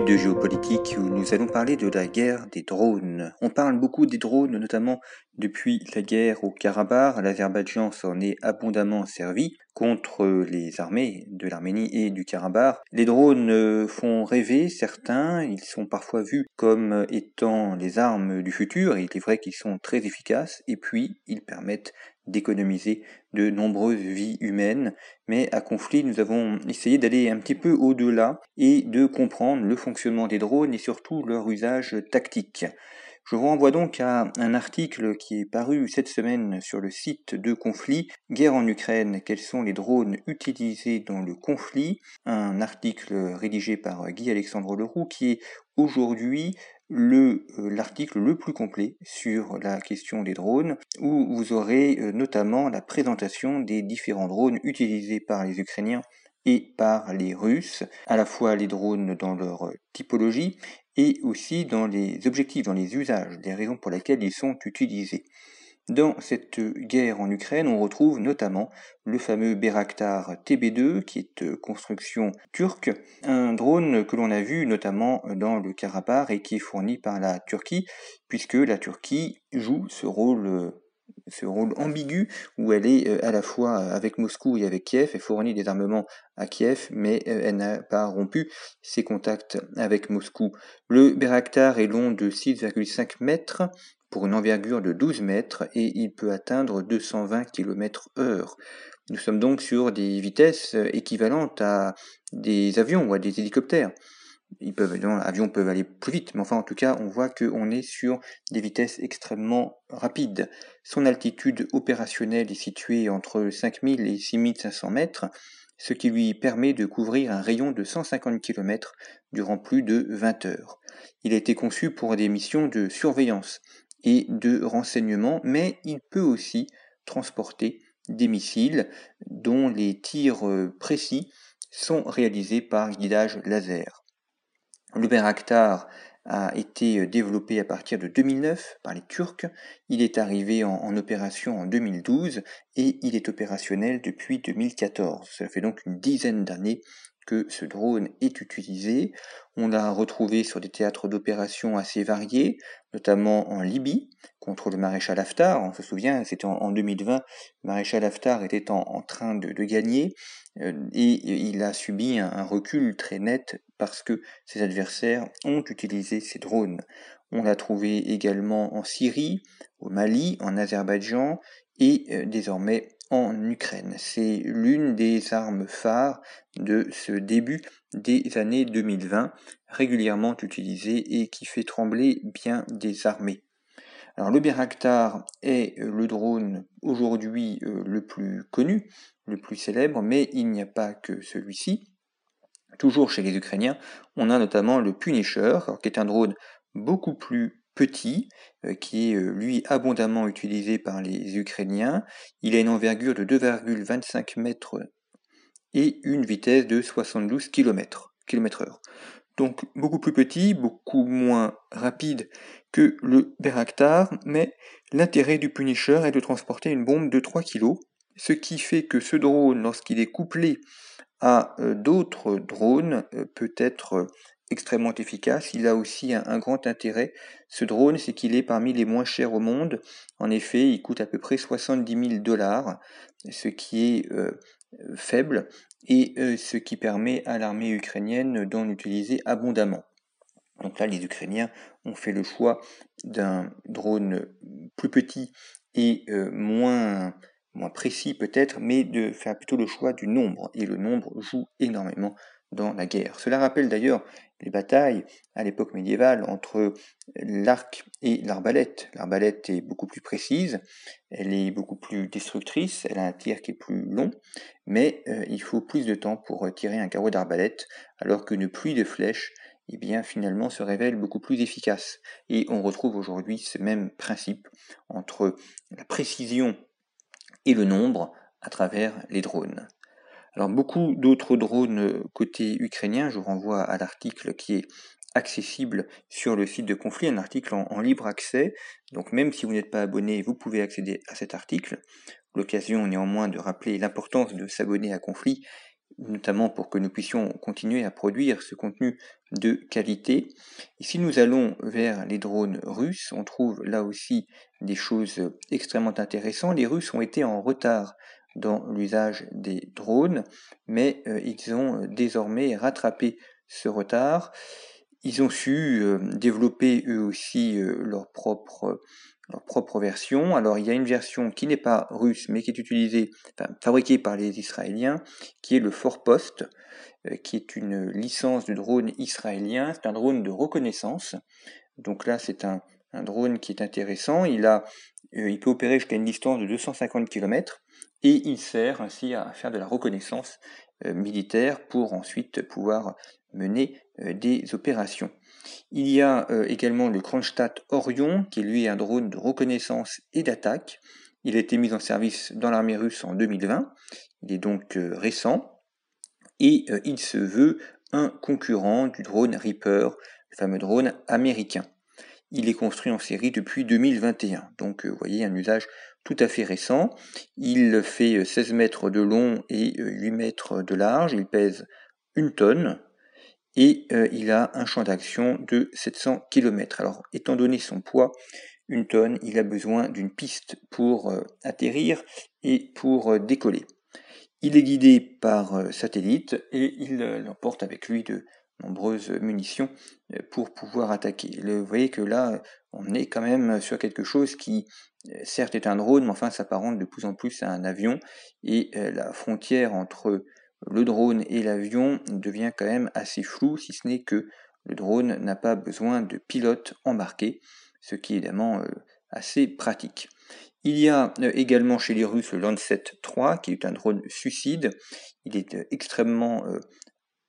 de géopolitique où nous allons parler de la guerre des drones. On parle beaucoup des drones, notamment depuis la guerre au Karabakh. L'Azerbaïdjan s'en est abondamment servi contre les armées de l'Arménie et du Karabakh. Les drones euh, font rêver certains, ils sont parfois vus comme étant les armes du futur, il est vrai qu'ils sont très efficaces, et puis ils permettent d'économiser de nombreuses vies humaines, mais à conflit, nous avons essayé d'aller un petit peu au-delà et de comprendre le fonctionnement des drones et surtout leur usage tactique. Je vous renvoie donc à un article qui est paru cette semaine sur le site de conflit, Guerre en Ukraine, quels sont les drones utilisés dans le conflit, un article rédigé par Guy Alexandre Leroux qui est aujourd'hui l'article le plus complet sur la question des drones, où vous aurez euh, notamment la présentation des différents drones utilisés par les Ukrainiens et par les Russes, à la fois les drones dans leur typologie et aussi dans les objectifs, dans les usages, des raisons pour lesquelles ils sont utilisés. Dans cette guerre en Ukraine, on retrouve notamment le fameux Beraktar TB2, qui est euh, construction turque, un drone que l'on a vu notamment dans le Karabakh et qui est fourni par la Turquie, puisque la Turquie joue ce rôle euh, ambigu où elle est euh, à la fois avec Moscou et avec Kiev et fournit des armements à Kiev, mais elle n'a pas rompu ses contacts avec Moscou. Le Beraktar est long de 6,5 mètres, pour une envergure de 12 mètres et il peut atteindre 220 km heure. Nous sommes donc sur des vitesses équivalentes à des avions ou à des hélicoptères. Ils peuvent, les avions peuvent aller plus vite, mais enfin en tout cas on voit qu'on est sur des vitesses extrêmement rapides. Son altitude opérationnelle est située entre 5000 et 6500 mètres, ce qui lui permet de couvrir un rayon de 150 km durant plus de 20 heures. Il a été conçu pour des missions de surveillance, et de renseignement, mais il peut aussi transporter des missiles dont les tirs euh, précis sont réalisés par guidage laser. Le Bayraktar a été euh, développé à partir de 2009 par les Turcs. Il est arrivé en, en, opération en 2012 et il est opérationnel depuis 2014. Cela fait donc une dizaine d'années que ce drone est utilisé. On l'a retrouvé sur des théâtres d'opération assez variés, notamment en Libye, contre le maréchal Haftar. On se souvient, c'était en, 2020, le maréchal Haftar était en, train de, gagner euh, et il a subi un, recul très net parce que ses adversaires ont utilisé ces drones. On l'a trouvé également en Syrie, au Mali, en Azerbaïdjan et euh, désormais en Ukraine. C'est l'une des armes phares de ce début des années 2020, régulièrement utilisée et qui fait trembler bien des armées. Alors le Bayraktar est le drone aujourd'hui euh, le plus connu, le plus célèbre, mais il n'y a pas que celui-ci. Toujours chez les Ukrainiens, on a notamment le Punisher, qui est un drone beaucoup plus petit, euh, qui est euh, lui abondamment utilisé par les Ukrainiens. Il a une envergure de 2,25 mètres et une vitesse de 72 km, km/h. Donc beaucoup plus petit, beaucoup moins rapide que le Beraktar, mais l'intérêt du Punisher est de transporter une bombe de 3 kg, ce qui fait que ce drone, lorsqu'il est couplé à euh, d'autres drones, peut être extrêmement efficace. Il a aussi un, grand intérêt. Ce drone, c'est qu'il est parmi les moins chers au monde. En effet, il coûte à peu près 70 000 dollars, ce qui est euh, faible et euh, ce qui permet à l'armée ukrainienne d'en utiliser abondamment. Donc là, les Ukrainiens ont fait le choix d'un drone plus petit et euh, moins, moins précis peut-être, mais de faire plutôt le choix du nombre. Et le nombre joue énormément dans la guerre. Cela rappelle d'ailleurs les batailles à l'époque médiévale entre l'arc et l'arbalète. L'arbalète est beaucoup plus précise, elle est beaucoup plus destructrice, elle a un tir qui est plus long, mais euh, il faut plus de temps pour tirer un carreau d'arbalète, alors qu'une pluie de flèches eh bien, finalement se révèle beaucoup plus efficace. Et on retrouve aujourd'hui ce même principe entre la précision et le nombre à travers les drones. Alors beaucoup d'autres drones côté ukrainien, je vous renvoie à l'article qui est accessible sur le site de conflit, un article en, libre accès. Donc même si vous n'êtes pas abonné, vous pouvez accéder à cet article. L'occasion néanmoins de rappeler l'importance de s'abonner à conflit, notamment pour que nous puissions continuer à produire ce contenu de qualité. Et si nous allons vers les drones russes, on trouve là aussi des choses extrêmement intéressantes. Les Russes ont été en retard dans l'usage des drones, mais euh, ils ont euh, désormais rattrapé ce retard. Ils ont su euh, développer eux aussi leur propre leur propre version. Alors il y a une version qui n'est pas russe mais qui est utilisée, fabriquée par les Israéliens, qui est le Forpost, qui est une licence de drone israélien. C'est un drone de reconnaissance. Donc là c'est un, un, drone qui est intéressant. Il, a, il peut opérer jusqu'à une distance de 250 km et il sert ainsi à faire de la reconnaissance euh, militaire pour ensuite pouvoir mener euh, des opérations. Il y a euh, également le Kronstadt Orion, qui est lui un drone de reconnaissance et d'attaque. Il a été mis en service dans l'armée russe en 2020. Il est donc récent et il se veut un concurrent du drone Reaper, le fameux drone américain. Il est construit en série depuis 2021, donc vous voyez un usage tout à fait récent. Il fait 16 mètres de long et 8 mètres de large. Il pèse une tonne et euh, il a un champ d'action de 700 km. Alors, étant donné son poids, une tonne, il a besoin d'une piste pour euh, atterrir et pour euh, décoller. Il est guidé par satellite et il emporte avec lui de nombreuses munitions pour pouvoir attaquer. vous voyez que là, on est quand même sur quelque chose qui certes est un drone, mais enfin s'apparente de plus en plus à un avion, et euh, la frontière entre le drone et l'avion devient quand même assez floue, si ce n'est que le drone n'a pas besoin de pilote embarqué, ce qui est évidemment euh, assez pratique. Il y a euh, également chez les Russes le Lancet 3, qui est un drone suicide. Il est extrêmement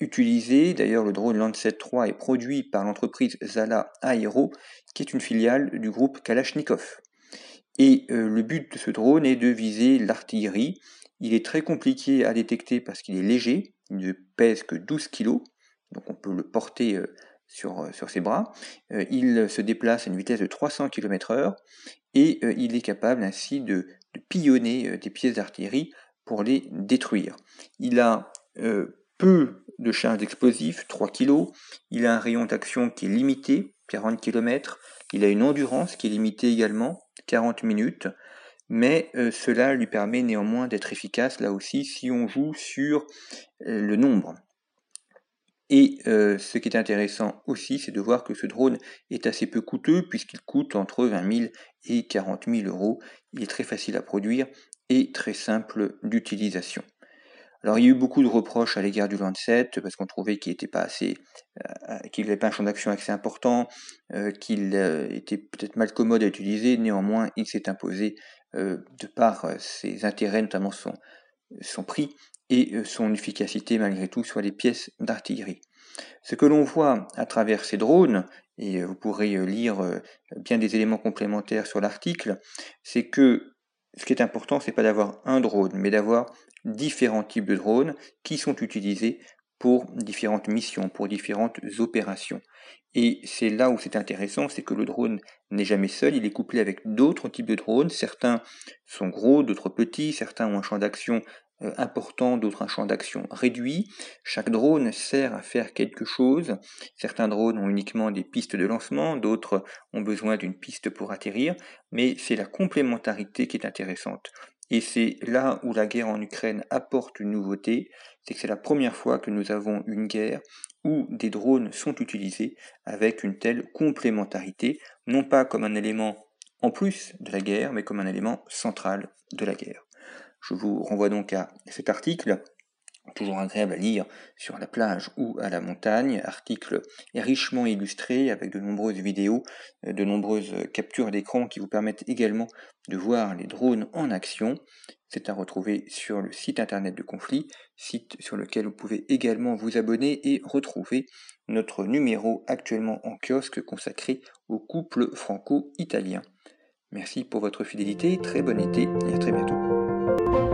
utilisé. D'ailleurs, le drone Lancet 3 est produit par l'entreprise Zala Aero, qui est une filiale du groupe Kalachnikov. Et euh, le but de ce drone est de viser l'artillerie. Il est très compliqué à détecter parce qu'il est léger, il ne pèse que 12 kg, donc on peut le porter euh, sur, euh, sur ses bras. il se déplace à une vitesse de 300 km/h et il est capable ainsi de, de pillonner des pièces d'artillerie pour les détruire. Il a peu de charge d'explosifs, 3 kg. Il a un rayon d'action qui est limité, 40 km. Il a une endurance qui est limitée également, 40 minutes, mais euh, cela lui permet néanmoins d'être efficace là aussi si on joue sur euh, le nombre. Et euh, ce qui est intéressant aussi, c'est de voir que ce drone est assez peu coûteux puisqu'il coûte entre 20 000 et 40 000 euros. Il est très facile à produire et très simple d'utilisation. Alors il y a eu beaucoup de reproches à l'égard du Lancet parce qu'on trouvait qu'il n'était pas assez, euh, qu'il n'avait pas un champ d'action assez important, euh, qu'il euh, était peut-être mal commode à utiliser. Néanmoins, il s'est imposé de par ses intérêts, notamment son, son prix et son efficacité malgré tout sur les pièces d'artillerie. Ce que l'on voit à travers ces drones, et vous pourrez lire bien des éléments complémentaires sur l'article, c'est que ce qui est important, c'est pas d'avoir un drone, mais d'avoir différents types de drones qui sont utilisés pour différentes missions, pour différentes opérations. Et c'est là où c'est intéressant, c'est que le drone n'est jamais seul, il est couplé avec d'autres types de drones. Certains sont gros, d'autres petits, certains ont un champ d'action euh, important, d'autres un champ d'action réduit. Chaque drone sert à faire quelque chose. Certains drones ont uniquement des pistes de lancement, d'autres ont besoin d'une piste pour atterrir, mais c'est la complémentarité qui est intéressante. Et c'est là où la guerre en Ukraine apporte une nouveauté, c'est que c'est la première fois que nous avons une guerre où des drones sont utilisés avec une telle complémentarité, non pas comme un élément en plus de la guerre, mais comme un élément central de la guerre. Je vous renvoie donc à cet article toujours agréable à lire sur la plage ou à la montagne, article richement illustré avec de nombreuses vidéos, euh, de nombreuses captures d'écran qui vous permettent également de voir les drones en action. C'est à retrouver sur le site internet de Conflit, site sur lequel vous pouvez également vous abonner et retrouver notre numéro actuellement en kiosque consacré au couple franco-italien. Merci pour votre fidélité, très bon été et à très bientôt.